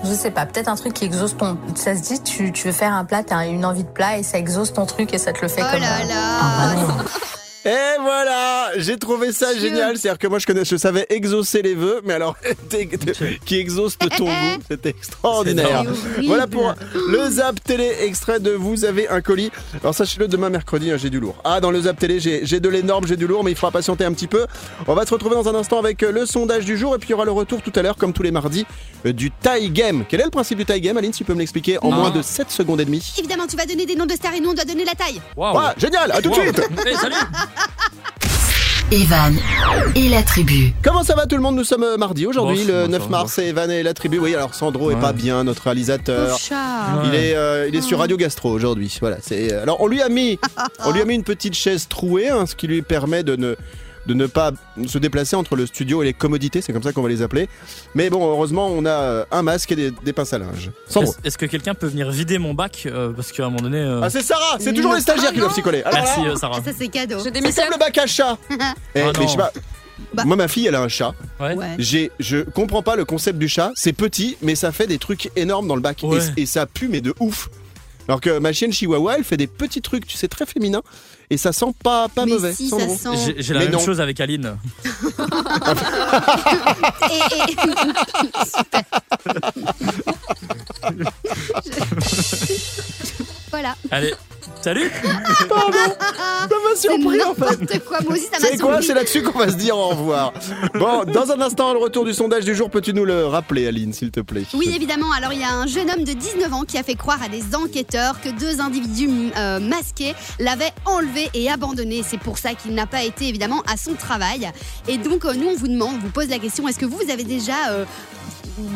Je sais pas, peut-être un truc qui exauce ton. Ça se dit, tu, tu veux faire un plat, t'as une envie de plat et ça exauce ton truc et ça te le fait Oh comme. là euh, là. Et voilà, j'ai trouvé ça Dieu. génial. C'est-à-dire que moi, je connais, je savais exaucer les vœux, mais alors *laughs* qui exauce ton goût, c'était extraordinaire. Voilà pour le Zap Télé extrait de Vous avez un colis. Alors sachez-le, demain mercredi, hein, j'ai du lourd. Ah, dans le Zap Télé, j'ai de l'énorme, j'ai du lourd, mais il faudra patienter un petit peu. On va se retrouver dans un instant avec euh, le sondage du jour, et puis il y aura le retour tout à l'heure, comme tous les mardis, euh, du tie game. Quel est le principe du tie game, Aline, si tu peux me l'expliquer en Non. moins de 7 secondes et demie? Évidemment, tu vas donner des noms de stars et nous, on doit donner la taille. Waouh. Ouais, génial, à tout de Wow. suite *laughs* salut Evan et la tribu. Comment ça va tout le monde? Nous sommes euh, mardi aujourd'hui, le moi, 9 ça va, mars, c'est Evan et la tribu. Oui, alors Sandro est Ouais. pas bien, notre réalisateur. Chat. Il est, euh, il est sur Radio Gastro aujourd'hui. Voilà. C'est. euh, Alors on lui a mis, *laughs* on lui a mis une petite chaise trouée, hein, ce qui lui permet de ne de ne pas se déplacer entre le studio et les commodités, c'est comme ça qu'on va les appeler. Mais bon, heureusement, on a euh, un masque et des, des pinces à linge. Est-ce que quelqu'un peut venir vider mon bac euh, Parce qu'à un moment donné. euh, Ah, c'est Sarah C'est toujours les stagiaires qui doivent s'y coller. Alors Merci là, euh, Sarah. Ça, c'est cadeau. Je c'est démissionne. comme le bac à chat. *laughs* Eh, Ah mais non. je sais pas. Bah. Moi, ma fille, elle a un chat. Ouais. J'ai, je comprends pas le concept du chat. C'est petit, mais ça fait des trucs énormes dans le bac. Et, ça pue, mais de ouf. Alors que ma chienne Chihuahua, elle fait des petits trucs, tu sais, très féminins. Et ça sent pas, pas mais mauvais. si, ça Sandro. sent. J'ai j'ai la Mais même non. chose avec Aline. Et- et- voilà. Allez, salut *laughs* Ça m'a C'est surpris en fait. quoi. Moi aussi, ça m'a C'est quoi? C'est là-dessus qu'on va se dire au revoir. Bon, dans un instant, le retour du sondage du jour. Peux-tu nous le rappeler, Aline, s'il te plaît? Oui, évidemment. Alors, il y a un jeune homme de 19 ans qui a fait croire à des enquêteurs que deux individus euh, masqués l'avaient enlevé et abandonné. C'est pour ça qu'il n'a pas été, évidemment, à son travail. Et donc, euh, nous, on vous demande, on vous pose la question est-ce que vous, vous avez déjà. euh,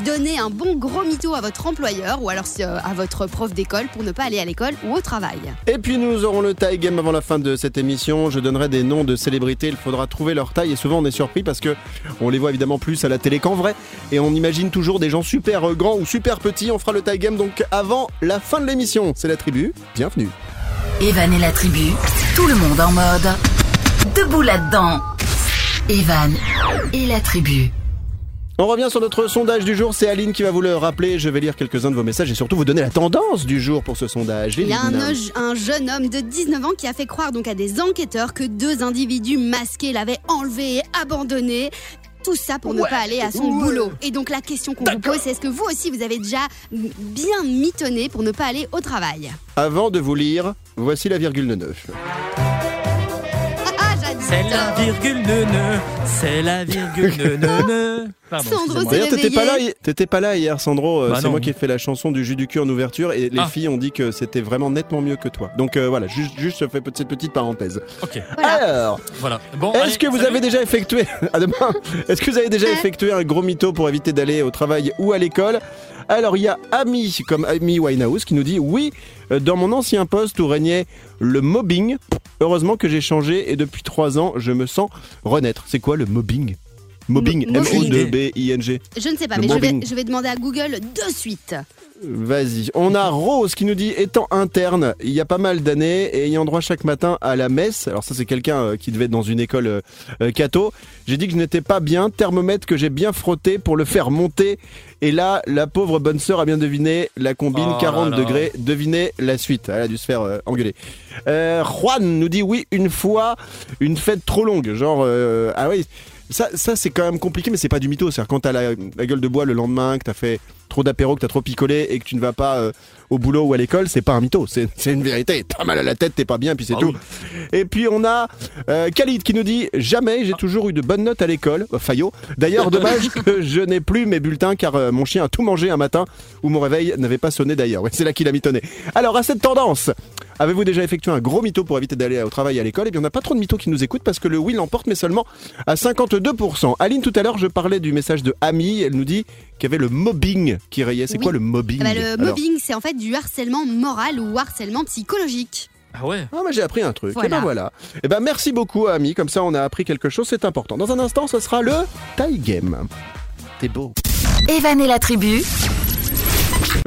donné un bon gros mytho à votre employeur ou alors euh, à votre prof d'école pour ne pas aller à l'école ou au travail. Et puis nous aurons le taille game avant la fin de cette émission. Je donnerai des noms de célébrités. Il faudra trouver leur taille et souvent on est surpris parce que on les voit évidemment plus à la télé qu'en vrai et on imagine toujours des gens super euh, grands ou super petits. On fera le taille game donc avant la fin de l'émission. C'est la tribu. Bienvenue. Evan et la tribu, tout le monde en mode debout là-dedans. Evan et la tribu. On revient sur notre sondage du jour. C'est Aline qui va vous le rappeler. Je vais lire quelques-uns de vos messages et surtout vous donner la tendance du jour pour ce sondage. Il y a un, jeune homme de 19 ans qui a fait croire donc à des enquêteurs que deux individus masqués l'avaient enlevé et abandonné. Tout ça pour ne pas aller à son boulot. Et donc la question qu'on vous pose, c'est est-ce que vous aussi vous avez déjà bien mitonné pour ne pas aller au travail? Avant de vous lire, voici la virgule de neuf. Ah. C'est la virgule de nœud, c'est la virgule de *laughs* nœud. Pardon, Sandro, D'ailleurs, t'étais pas là, t'étais pas là hier, Sandro. Euh, Bah c'est non. moi qui ai fait la chanson du jus du cul en ouverture et les Ah. filles ont dit que c'était vraiment nettement mieux que toi. Donc euh, voilà, juste, juste je fais cette petite parenthèse. Ok, Voilà. Alors, voilà. Bon, est-ce allez, que vous salut. avez déjà effectué *laughs* à demain Est-ce que vous avez déjà Ouais. effectué un gros mytho pour éviter d'aller au travail ou à l'école? Alors il y a Ami comme Ami Winehouse qui nous dit oui, euh, dans mon ancien poste où régnait le mobbing. Heureusement que j'ai changé et depuis trois ans je me sens renaître. C'est quoi le mobbing? Mobbing, Mo- mobbing. M-O-B-I-N-G. Je ne sais pas, Le mais je vais, mobbing. je vais demander à Google de suite. Vas-y. On a Rose qui nous dit étant interne, il y a pas mal d'années et ayant droit chaque matin à la messe. Alors ça c'est quelqu'un euh, qui devait être dans une école euh, euh, catho. J'ai dit que je n'étais pas bien, thermomètre que j'ai bien frotté pour le faire monter. Et là, la pauvre bonne sœur a bien deviné la combine Oh là 40 là. degrés. Devinez la suite. Elle a dû se faire euh, engueuler. Euh, Juan nous dit oui une fois une fête trop longue, genre euh, ah oui. Ça, ça c'est quand même compliqué, mais c'est pas du mytho. C'est-à-dire quand t'as la, la gueule de bois le lendemain, que t'as fait trop d'apéro, que t'as trop picolé et que tu ne vas pas euh, au boulot ou à l'école, c'est pas un mytho. C'est c'est une vérité. T'as mal à la tête, t'es pas bien, puis c'est Ah tout. oui. Et puis on a euh, Khalid qui nous dit jamais j'ai toujours eu de bonnes notes à l'école. Euh, Fayot. D'ailleurs, dommage *laughs* que je n'ai plus mes bulletins car euh, mon chien a tout mangé un matin où mon réveil n'avait pas sonné d'ailleurs. Ouais, c'est là qu'il a mitonné. Alors à cette tendance. Avez-vous déjà effectué un gros mytho pour éviter d'aller au travail et à l'école? Eh bien, on n'a pas trop de mythos qui nous écoutent parce que le oui l'emporte, mais seulement à 52%. Aline, tout à l'heure, je parlais du message de Ami. Elle nous dit qu'il y avait le mobbing qui rayait. C'est Oui. quoi le mobbing Eh ben, le Alors mobbing, c'est en fait du harcèlement moral ou harcèlement psychologique. Ah ouais Ah, mais j'ai appris un truc. Voilà. Et ben voilà. Et ben merci beaucoup, Ami. Comme ça, on a appris quelque chose. C'est important. Dans un instant, ce sera le tie game. T'es beau. Evan et la tribu,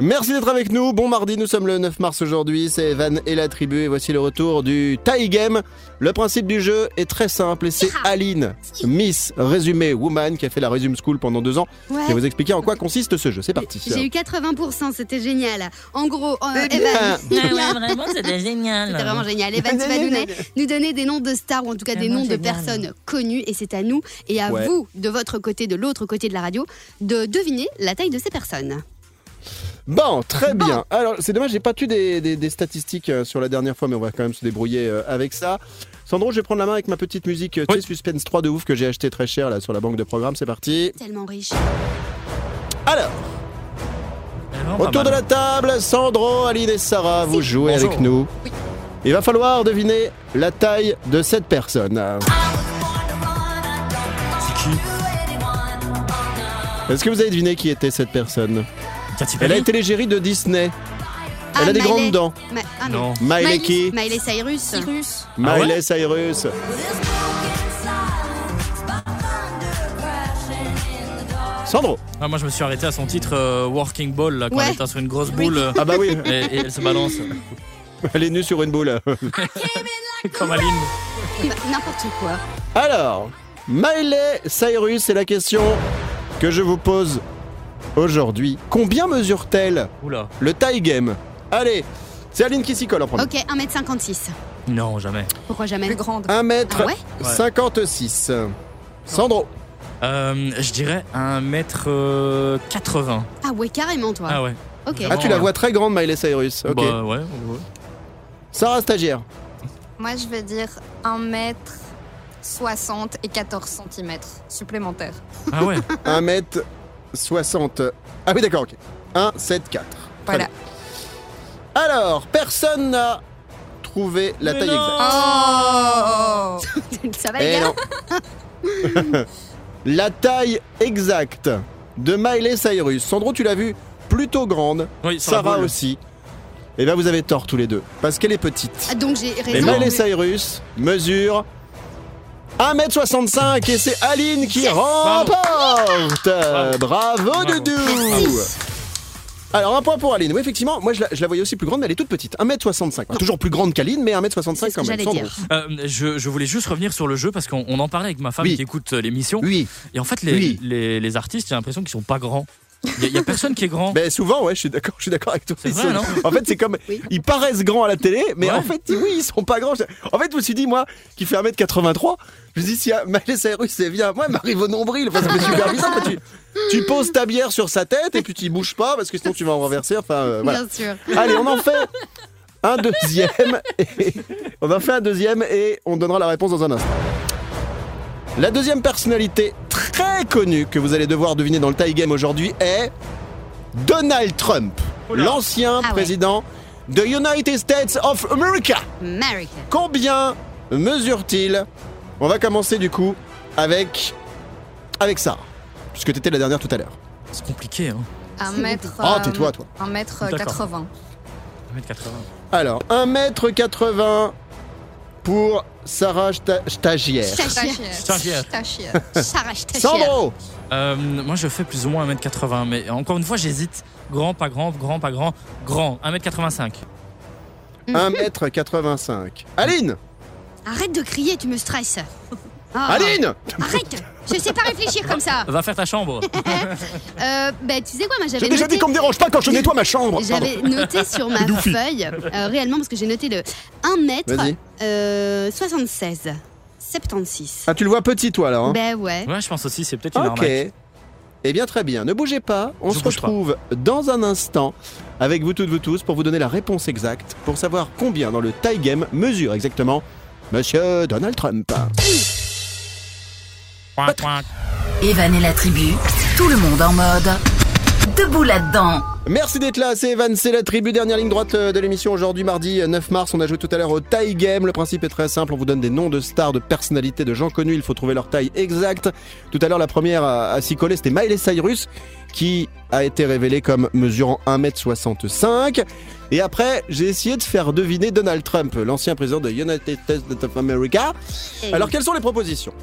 Merci d'être avec nous. Bon mardi, nous sommes le 9 mars aujourd'hui. C'est Evan et la tribu. Et voici le retour du tie game. Le principe du jeu est très simple. Et c'est Aline, Miss Résumé Woman, qui a fait la Resume School pendant deux ans, Ouais. qui va vous expliquer en quoi consiste ce jeu. C'est parti. J'ai eu 80%, c'était génial. En gros, euh, Eh Evan, bien. *laughs* vraiment, c'était génial. C'était vraiment génial. Evan, *laughs* tu vas nous, nous donner des noms de stars ou en tout cas des noms de personnes connues et c'est à nous et à Ouais. vous, de votre côté, de l'autre côté de la radio, de deviner la taille de ces personnes. Bon, très Bon. bien. Alors, c'est dommage, j'ai pas eu des, des- des statistiques euh, sur la dernière fois, mais on va quand même se débrouiller euh, avec ça. Sandro, je vais prendre la main avec ma petite musique euh, Oui. Suspense 3 de ouf que j'ai acheté très cher là sur la banque de programme. C'est parti. Tellement riche. Alors, autour de la table, Sandro, Aline et Sarah, vous jouez Bonjour. avec nous. Il va falloir deviner la taille de cette personne. C'est qui? Est-ce que vous avez deviné qui était cette personne? Elle a été l'égérie de Disney. Ah, Elle a des Miley. grandes dents. Ma- ah non. Non. Miley qui Miley Cyrus. Ah ouais Miley Cyrus. Sandro. Ah, moi je me suis arrêté à son titre euh, Working Ball là, quand Ouais. elle était sur une grosse boule euh, Ah bah oui, et, et elle se balance *laughs* elle est nue sur une boule. *laughs* comme Aline. N- N'importe quoi. Alors, Miley Cyrus, c'est la question que je vous pose aujourd'hui. Combien mesure-t-elle Oula. le tie game Allez, c'est Aline qui s'y colle en premier. Ok, 1m56. Non, jamais. Pourquoi jamais Plus grande. 1m56. Sandro, Euh, je dirais 1m80. Ah ouais, carrément toi. Ah ouais. Ok. ah tu la vois très grande Miley Cyrus. Ok. Bah ouais, ouais. Sarah stagiaire. Moi, je vais dire 1 mètre 60 et 14 cm supplémentaires. Ah ouais. 1m60. Ah oui d'accord, ok. 1, 7, 4. Voilà. Alors, personne n'a trouvé la Mais taille non. exacte. Oh *laughs* Ça va les Eh gars non. *laughs* la taille exacte de Miley Cyrus. Sandro, tu l'as vu plutôt grande. Oui, Sarah aussi. Et bien vous avez tort tous les deux. Parce qu'elle est petite. Ah, Donc j'ai Et raison. Miley Cyrus mesure 1m65 et c'est Aline qui remporte Bravo, Doudou Merci. Alors un point pour Aline. Oui effectivement, moi je la, je la voyais aussi plus grande mais elle est toute petite. 1m65. Pas toujours plus grande qu'Aline mais 1m65 C'est ce quand même. dire. Euh, je, je voulais juste revenir sur le jeu parce qu'on on en parlait avec ma femme Oui. qui écoute euh, l'émission. Oui. Et en fait, les, Oui. les, les artistes, j'ai l'impression qu'ils sont pas grands. Il y, a personne qui est grand. Ben souvent ouais, je suis d'accord, je suis d'accord avec toi. Vrai, sont- non en fait, c'est comme Oui. ils paraissent grands à la télé, mais Ouais. en fait, oui, ils sont pas grands. En fait, je me suis dit moi qui fait 1m83, je me dis si Miley Cyrus c'est bien, moi elle m'arrive au nombril, enfin, ça fait super bizarre. Enfin, tu, tu poses ta bière sur sa tête et puis tu bouges pas parce que sinon tu vas en renverser. Enfin euh, voilà. Bien sûr. Allez, on en fait un deuxième. Et on en fait un deuxième et on donnera la réponse dans un instant. La deuxième personnalité très connue que vous allez devoir deviner dans le tie game aujourd'hui est Donald Trump, l'ancien Ah ouais. président de United States of America. America. Combien mesure-t-il? On va commencer du coup avec avec Sarah, puisque tu étais la dernière tout à l'heure. C'est compliqué, hein. 1 mètre. Ah, tais-toi, toi. 1 mètre D'accord. 80. 1m80. Alors, 1m80 pour Sarah Sta- Stagiaire. Stagiaire. Stagiaire. Stagiaire. Sarah Stagiaire. Sandro Euh, moi, je fais plus ou moins 1m80, mais encore une fois, j'hésite. Grand, pas grand, grand, pas grand, grand. 1m85. 1m85. Aline Arrête de crier, tu me stresses. Ah. Aline Arrête Je sais pas réfléchir comme ça. Va faire ta chambre. *laughs* Euh, bah, tu sais quoi, moi J'ai j'avais déjà noté... dit qu'on me dérange pas quand je nettoie ma chambre J'avais noté sur *laughs* ma feuille, euh, réellement, parce que j'ai noté le 1 mètre euh, 76. 76. Ah, tu le vois petit, toi, là hein Ben ouais. Ouais, je pense aussi, c'est peut-être une Ok. arnaque. Eh bien, très bien. Ne bougez pas. On Je se pas. retrouve dans un instant avec vous toutes, vous tous, pour vous donner la réponse exacte, pour savoir combien dans le tie game mesure exactement Monsieur Donald Trump. Evan et la tribu, tout le monde en mode debout là-dedans. Merci d'être là, c'est Evan, c'est la tribu, dernière ligne droite euh, de l'émission aujourd'hui, mardi euh, 9 mars. On a joué tout à l'heure au taille game. Le principe est très simple, on vous donne des noms de stars, de personnalités, de gens connus. Il faut trouver leur taille exacte. Tout à l'heure, la première à, à s'y coller, c'était Miley Cyrus, qui a été révélée comme mesurant 1m65. Et après, j'ai essayé de faire deviner Donald Trump, l'ancien président de United States of America. Alors, quelles sont les propositions?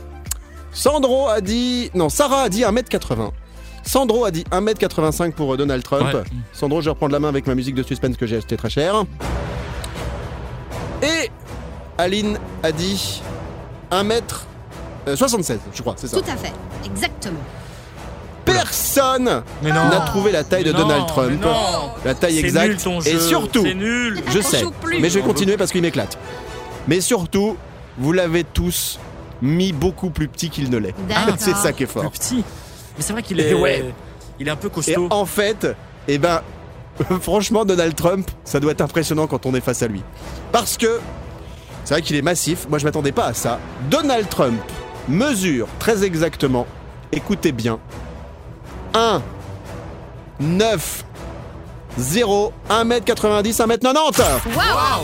Sandro a dit. Non, Sarah a dit 1m80. Sandro a dit 1m85 pour euh, Donald Trump. Ouais. Sandro, je vais reprendre la main avec ma musique de suspense que j'ai acheté très cher. Et Aline a dit 1m76, je crois, c'est ça. Tout à fait. Exactement. Personne n'a trouvé la taille de Mais Donald non, Trump. La taille C'est exacte. nul ton Et jeu. surtout, C'est nul. je sais, mais je vais continuer parce qu'il m'éclate. Mais surtout, vous l'avez tous mis beaucoup plus petit qu'il ne l'est. *laughs* C'est ça qui est Plus fort. petit. Mais c'est vrai qu'il Et est. ouais. Il est un peu Et costaud. en fait, eh ben, *laughs* franchement, Donald Trump, ça doit être impressionnant quand on est face à lui. Parce que c'est vrai qu'il est massif. Moi, je m'attendais pas à ça. Donald Trump mesure très exactement, écoutez bien, 1, 9, 0, 1m90, 1m90. Waouh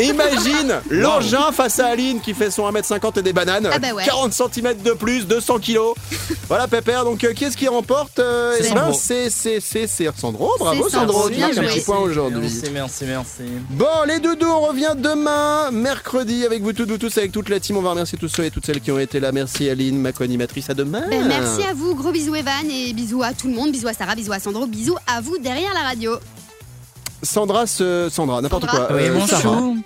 Imagine *laughs* l'engin face à Aline qui fait son 1m50 et des bananes. Ah bah ouais. 40 cm de plus, 200 kilos. *laughs* voilà, Pépère. Donc, euh, qui est-ce qui remporte euh, C'est eh ben, Sandro. c'est c'est- c'est- c'est Sandro. Bravo, C'est Sandro. Sandro, Tu marques un petit point aujourd'hui. Merci, merci, merci. Bon, les doudous, on revient demain, mercredi, avec vous toutes, vous tous, avec toute la team. On va remercier tous ceux et toutes celles qui ont été là. Merci Aline, ma co-animatrice. À demain. Ben, merci à vous, gros bisous Evan et bisous à tout le monde, bisous à Sarah, bisous à Sandro, bisous à vous derrière la radio. Sandra, ce... Sandra, n'importe quoi. Oui, Euh, mon Sarah. chou.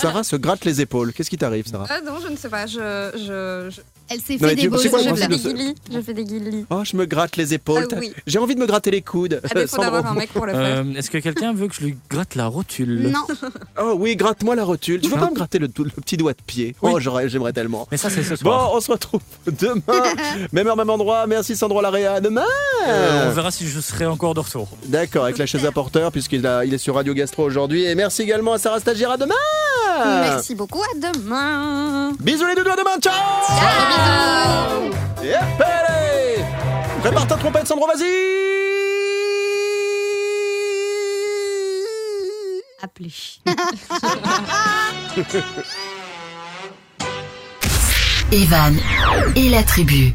Sarah se gratte les épaules. Qu'est-ce qui t'arrive, Sarah? Ah non, je ne sais pas. Je, je, je, Elle s'est fait des beaux je fais des guillis. Je fais des guillis. Oh, je me gratte les épaules. Ah oui. J'ai envie de me gratter les coudes. À défaut Sandro. d'avoir un mec pour le faire. Euh, Est-ce que quelqu'un veut que je lui gratte la rotule Non, *laughs* Oh oui, gratte-moi la rotule. Tu veux Hein pas me gratter le, tout- le petit doigt de pied Oui. Oh, j'aimerais tellement. Mais ça, c'est ce Bon, soir. on se retrouve *laughs* demain. même heure, même endroit. Merci Sandro Larrea. Demain. Euh, on verra si je serai encore de retour. D'accord, avec la chaise à porteur, puisqu'il il est sur Radio Gastro aujourd'hui. Et merci également à Sarah Stagiaire. À demain. Merci beaucoup. À demain. Bisous les doudous, à demain. Ciao. Bisous. Et allez Prépare ta trompette, Sandro, vas-y appelez. *laughs* Evan et la tribu.